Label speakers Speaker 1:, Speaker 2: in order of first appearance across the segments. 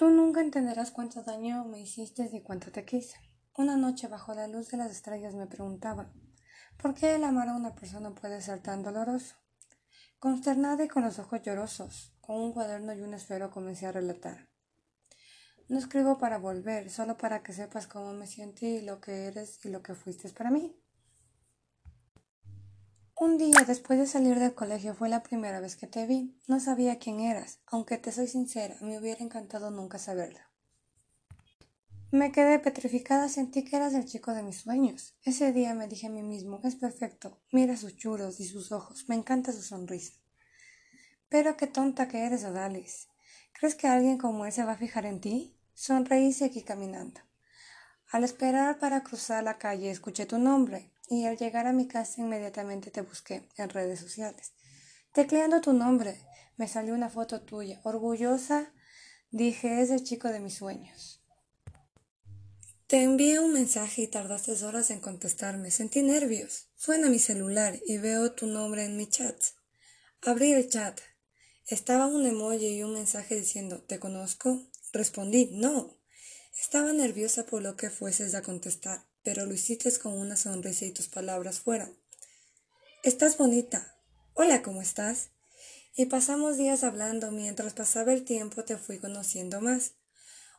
Speaker 1: Tú nunca entenderás cuánto daño me hiciste y cuánto te quise. Una noche bajo la luz de las estrellas me preguntaba ¿por qué el amar a una persona puede ser tan doloroso? Consternada y con los ojos llorosos, con un cuaderno y un esfero comencé a relatar. No escribo para volver, solo para que sepas cómo me siento y lo que eres y lo que fuiste para mí. Un día después de salir del colegio fue la primera vez que te vi. No sabía quién eras, aunque te soy sincera, me hubiera encantado nunca saberlo. Me quedé petrificada, sentí que eras el chico de mis sueños. Ese día me dije a mí mismo, es perfecto, mira sus churos y sus ojos, me encanta su sonrisa. Pero qué tonta que eres, Odalis. ¿Crees que alguien como él se va a fijar en ti? Sonreí y seguí caminando. Al esperar para cruzar la calle escuché tu nombre y al llegar a mi casa inmediatamente te busqué en redes sociales. Tecleando tu nombre, me salió una foto tuya. Orgullosa, dije, es el chico de mis sueños. Te envié un mensaje y tardaste horas en contestarme. Sentí nervios. Suena mi celular y veo tu nombre en mi chat. Abrí el chat. Estaba un emoji y un mensaje diciendo, ¿te conozco? Respondí, no. Estaba nerviosa por lo que fueses a contestar pero lo hiciste con una sonrisa y tus palabras fueron. Estás bonita. Hola, ¿cómo estás? Y pasamos días hablando, mientras pasaba el tiempo te fui conociendo más.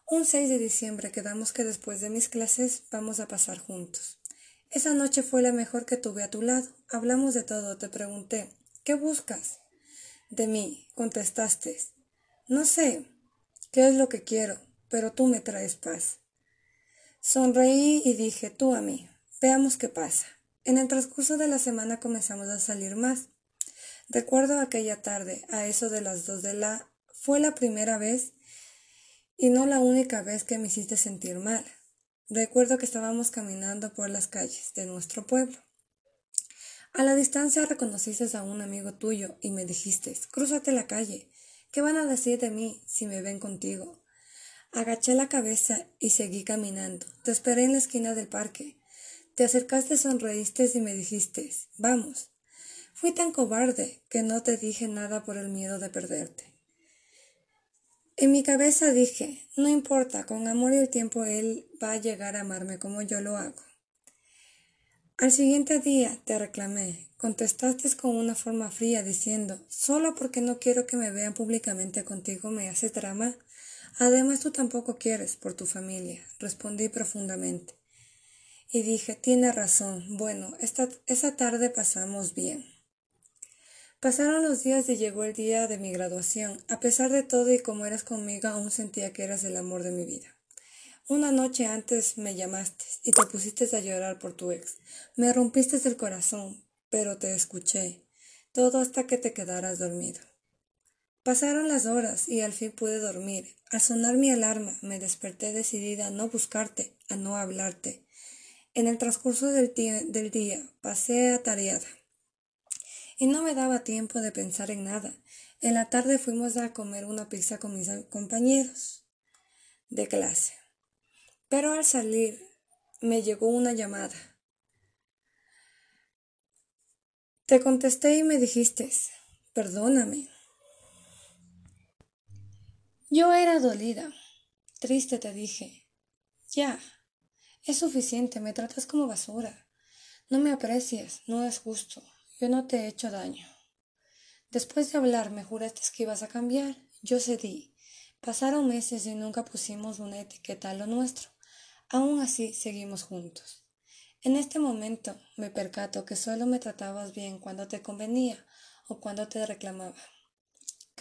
Speaker 1: Un 6 de diciembre quedamos que después de mis clases vamos a pasar juntos. Esa noche fue la mejor que tuve a tu lado. Hablamos de todo, te pregunté, ¿qué buscas? De mí, contestaste. No sé qué es lo que quiero, pero tú me traes paz. Sonreí y dije, tú a mí, veamos qué pasa. En el transcurso de la semana comenzamos a salir más. Recuerdo aquella tarde, a eso de las dos de la... fue la primera vez y no la única vez que me hiciste sentir mal. Recuerdo que estábamos caminando por las calles de nuestro pueblo. A la distancia reconociste a un amigo tuyo y me dijiste, crúzate la calle. ¿Qué van a decir de mí si me ven contigo? Agaché la cabeza y seguí caminando. Te esperé en la esquina del parque. Te acercaste, sonreíste y me dijiste, vamos. Fui tan cobarde que no te dije nada por el miedo de perderte. En mi cabeza dije, no importa, con amor y el tiempo él va a llegar a amarme como yo lo hago. Al siguiente día te reclamé, contestaste con una forma fría diciendo, solo porque no quiero que me vean públicamente contigo me hace drama. Además tú tampoco quieres por tu familia, respondí profundamente. Y dije, tiene razón. Bueno, esta, esa tarde pasamos bien. Pasaron los días y llegó el día de mi graduación. A pesar de todo y como eras conmigo, aún sentía que eras el amor de mi vida. Una noche antes me llamaste y te pusiste a llorar por tu ex. Me rompiste el corazón, pero te escuché. Todo hasta que te quedaras dormido. Pasaron las horas y al fin pude dormir. Al sonar mi alarma me desperté decidida a no buscarte, a no hablarte. En el transcurso del, del día pasé atareada y no me daba tiempo de pensar en nada. En la tarde fuimos a comer una pizza con mis compañeros de clase. Pero al salir me llegó una llamada. Te contesté y me dijiste, perdóname, yo era dolida. Triste te dije. Ya. Es suficiente, me tratas como basura. No me aprecias, no es justo. Yo no te he hecho daño. Después de hablar me juraste que ibas a cambiar. Yo cedí. Pasaron meses y nunca pusimos una etiqueta a lo nuestro. Aún así seguimos juntos. En este momento me percato que solo me tratabas bien cuando te convenía o cuando te reclamaba.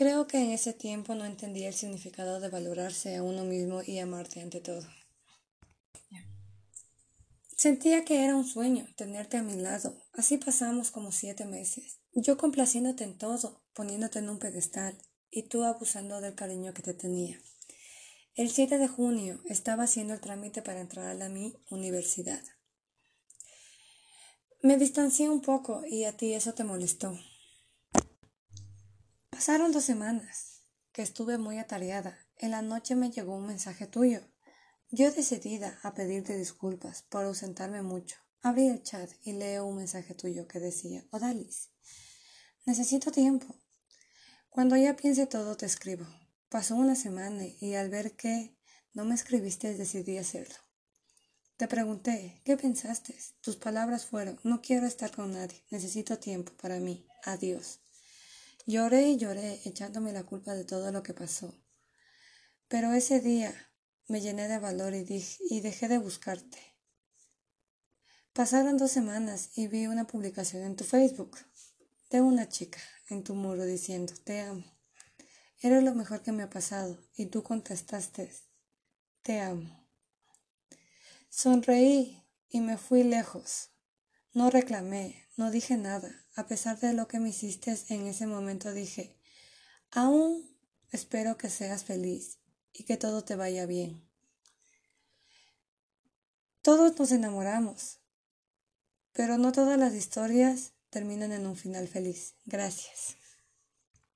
Speaker 1: Creo que en ese tiempo no entendía el significado de valorarse a uno mismo y amarte ante todo. Sentía que era un sueño tenerte a mi lado. Así pasamos como siete meses. Yo complaciéndote en todo, poniéndote en un pedestal, y tú abusando del cariño que te tenía. El 7 de junio estaba haciendo el trámite para entrar a mi universidad. Me distancié un poco y a ti eso te molestó. Pasaron dos semanas que estuve muy atareada. En la noche me llegó un mensaje tuyo. Yo decidida a pedirte disculpas por ausentarme mucho. Abrí el chat y leo un mensaje tuyo que decía, Odalis, necesito tiempo. Cuando ya piense todo te escribo. Pasó una semana y al ver que no me escribiste decidí hacerlo. Te pregunté, ¿qué pensaste? Tus palabras fueron, no quiero estar con nadie, necesito tiempo para mí, adiós. Lloré y lloré echándome la culpa de todo lo que pasó. Pero ese día me llené de valor y, y dejé de buscarte. Pasaron dos semanas y vi una publicación en tu Facebook de una chica en tu muro diciendo, te amo. Eres lo mejor que me ha pasado y tú contestaste, te amo. Sonreí y me fui lejos. No reclamé, no dije nada. A pesar de lo que me hiciste en ese momento dije, aún espero que seas feliz y que todo te vaya bien. Todos nos enamoramos, pero no todas las historias terminan en un final feliz. Gracias.